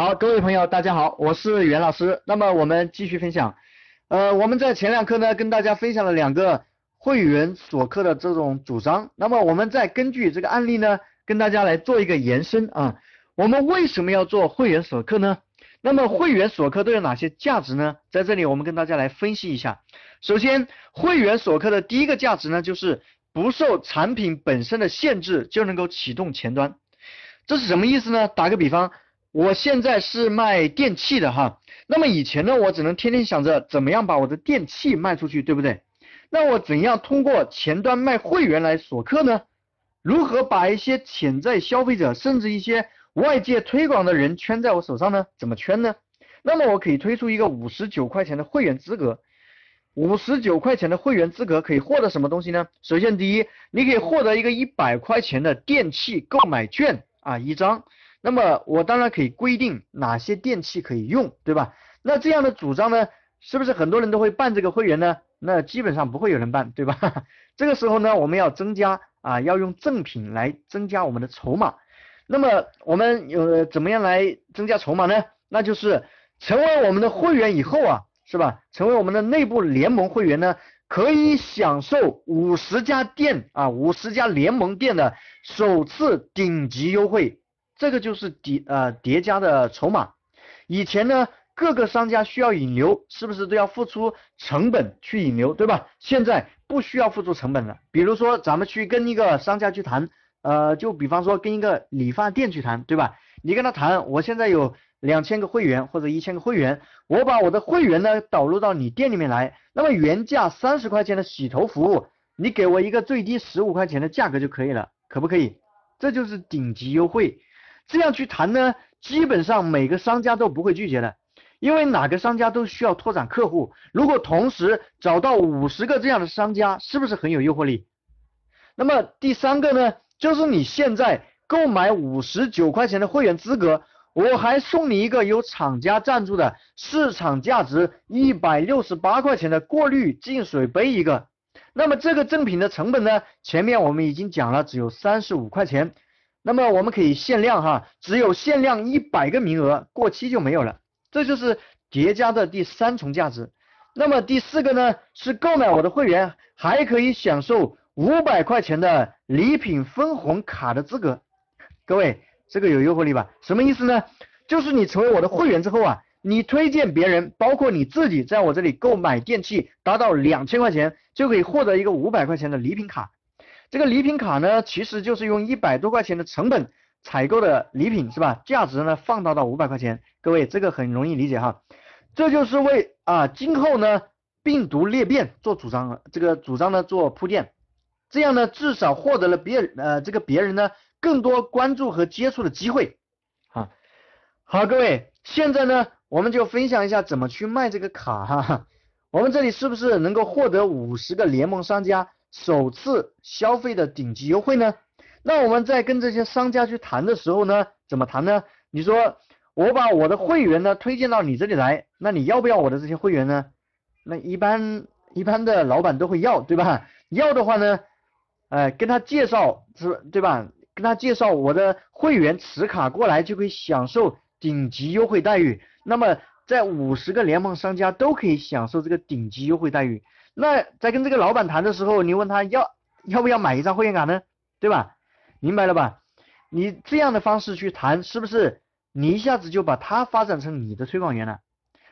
好，各位朋友，大家好，我是袁老师。那么我们继续分享，呃，我们在前两课呢跟大家分享了两个会员锁客的这种主张。那么我们再根据这个案例呢，跟大家来做一个延伸啊。我们为什么要做会员锁客呢？那么会员锁客都有哪些价值呢？在这里我们跟大家来分析一下。首先，会员锁客的第一个价值呢，就是不受产品本身的限制就能够启动前端。这是什么意思呢？打个比方。我现在是卖电器的哈，那么以前呢，我只能天天想着怎么样把我的电器卖出去，对不对？那我怎样通过前端卖会员来锁客呢？如何把一些潜在消费者，甚至一些外界推广的人圈在我手上呢？怎么圈呢？那么我可以推出一个五十九块钱的会员资格，五十九块钱的会员资格可以获得什么东西呢？首先第一，你可以获得一个一百块钱的电器购买券啊一张。那么我当然可以规定哪些电器可以用，对吧？那这样的主张呢，是不是很多人都会办这个会员呢？那基本上不会有人办，对吧？这个时候呢，我们要增加啊，要用赠品来增加我们的筹码。那么我们有怎么样来增加筹码呢？那就是成为我们的会员以后啊，是吧？成为我们的内部联盟会员呢，可以享受五十家店啊，五十家联盟店的首次顶级优惠。这个就是叠呃叠加的筹码。以前呢，各个商家需要引流，是不是都要付出成本去引流，对吧？现在不需要付出成本了。比如说，咱们去跟一个商家去谈，呃，就比方说跟一个理发店去谈，对吧？你跟他谈，我现在有两千个会员或者一千个会员，我把我的会员呢导入到你店里面来，那么原价三十块钱的洗头服务，你给我一个最低十五块钱的价格就可以了，可不可以？这就是顶级优惠。这样去谈呢，基本上每个商家都不会拒绝的，因为哪个商家都需要拓展客户。如果同时找到五十个这样的商家，是不是很有诱惑力？那么第三个呢，就是你现在购买五十九块钱的会员资格，我还送你一个由厂家赞助的市场价值一百六十八块钱的过滤净水杯一个。那么这个赠品的成本呢，前面我们已经讲了，只有三十五块钱。那么我们可以限量哈，只有限量一百个名额，过期就没有了。这就是叠加的第三重价值。那么第四个呢，是购买我的会员还可以享受五百块钱的礼品分红卡的资格。各位，这个有诱惑力吧？什么意思呢？就是你成为我的会员之后啊，你推荐别人，包括你自己，在我这里购买电器达到两千块钱，就可以获得一个五百块钱的礼品卡。这个礼品卡呢，其实就是用一百多块钱的成本采购的礼品，是吧？价值呢放大到五百块钱，各位这个很容易理解哈。这就是为啊今后呢病毒裂变做主张，这个主张呢做铺垫，这样呢至少获得了别呃这个别人呢更多关注和接触的机会啊。好，各位，现在呢我们就分享一下怎么去卖这个卡哈。我们这里是不是能够获得五十个联盟商家？首次消费的顶级优惠呢？那我们在跟这些商家去谈的时候呢，怎么谈呢？你说我把我的会员呢推荐到你这里来，那你要不要我的这些会员呢？那一般一般的老板都会要，对吧？要的话呢，哎，跟他介绍是，对吧？跟他介绍我的会员持卡过来就可以享受顶级优惠待遇。那么在五十个联盟商家都可以享受这个顶级优惠待遇。那在跟这个老板谈的时候，你问他要要不要买一张会员卡呢？对吧？明白了吧？你这样的方式去谈，是不是你一下子就把他发展成你的推广员了？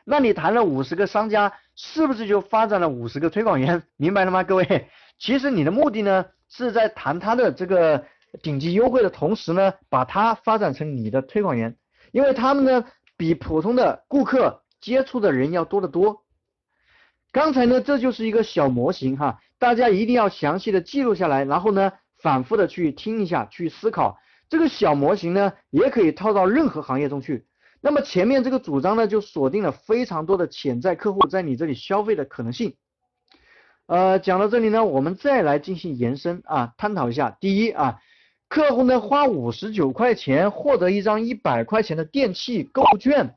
那你谈了五十个商家，是不是就发展了五十个推广员？明白了吗，各位？其实你的目的呢，是在谈他的这个顶级优惠的同时呢，把他发展成你的推广员，因为他们呢比普通的顾客接触的人要多得多。刚才呢，这就是一个小模型哈，大家一定要详细的记录下来，然后呢，反复的去听一下，去思考。这个小模型呢，也可以套到任何行业中去。那么前面这个主张呢，就锁定了非常多的潜在客户在你这里消费的可能性。呃，讲到这里呢，我们再来进行延伸啊，探讨一下。第一啊，客户呢花五十九块钱获得一张一百块钱的电器购物券。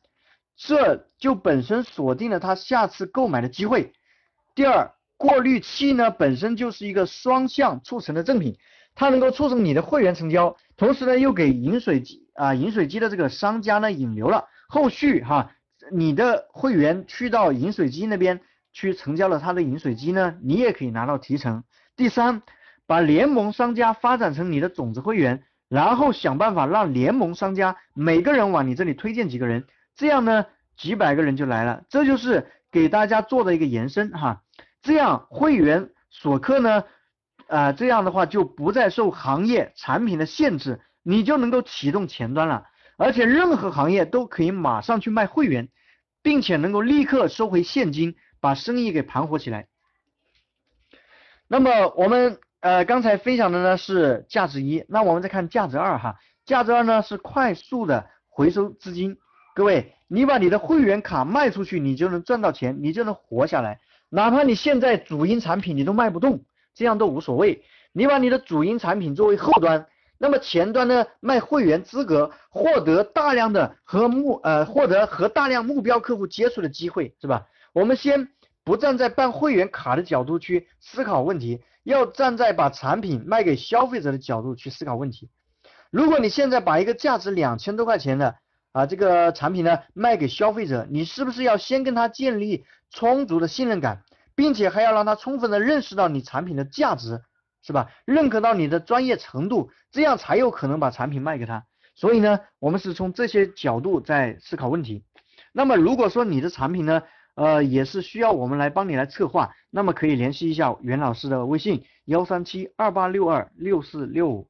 这就本身锁定了他下次购买的机会。第二，过滤器呢本身就是一个双向促成的赠品，它能够促成你的会员成交，同时呢又给饮水机啊饮水机的这个商家呢引流了，后续哈，你的会员去到饮水机那边去成交了他的饮水机呢，你也可以拿到提成。第三，把联盟商家发展成你的种子会员，然后想办法让联盟商家每个人往你这里推荐几个人，这样呢，几百个人就来了。这就是给大家做的一个延伸哈，这样会员锁客呢。啊，这样的话就不再受行业产品的限制，你就能够启动前端了，而且任何行业都可以马上去卖会员，并且能够立刻收回现金，把生意给盘活起来。那么我们呃刚才分享的呢是价值一，那我们再看价值二哈，价值二呢是快速的回收资金。各位，你把你的会员卡卖出去，你就能赚到钱，你就能活下来，哪怕你现在主营产品你都卖不动。这样都无所谓，你把你的主营产品作为后端，那么前端呢卖会员资格，获得大量的和目呃获得和大量目标客户接触的机会，是吧？我们先不站在办会员卡的角度去思考问题，要站在把产品卖给消费者的角度去思考问题。如果你现在把一个价值两千多块钱的啊这个产品呢卖给消费者，你是不是要先跟他建立充足的信任感？并且还要让他充分的认识到你产品的价值，是吧？认可到你的专业程度，这样才有可能把产品卖给他。所以呢，我们是从这些角度在思考问题。那么如果说你的产品呢，呃，也是需要我们来帮你来策划，那么可以联系一下袁老师的微信：幺三七二八六二六四六五。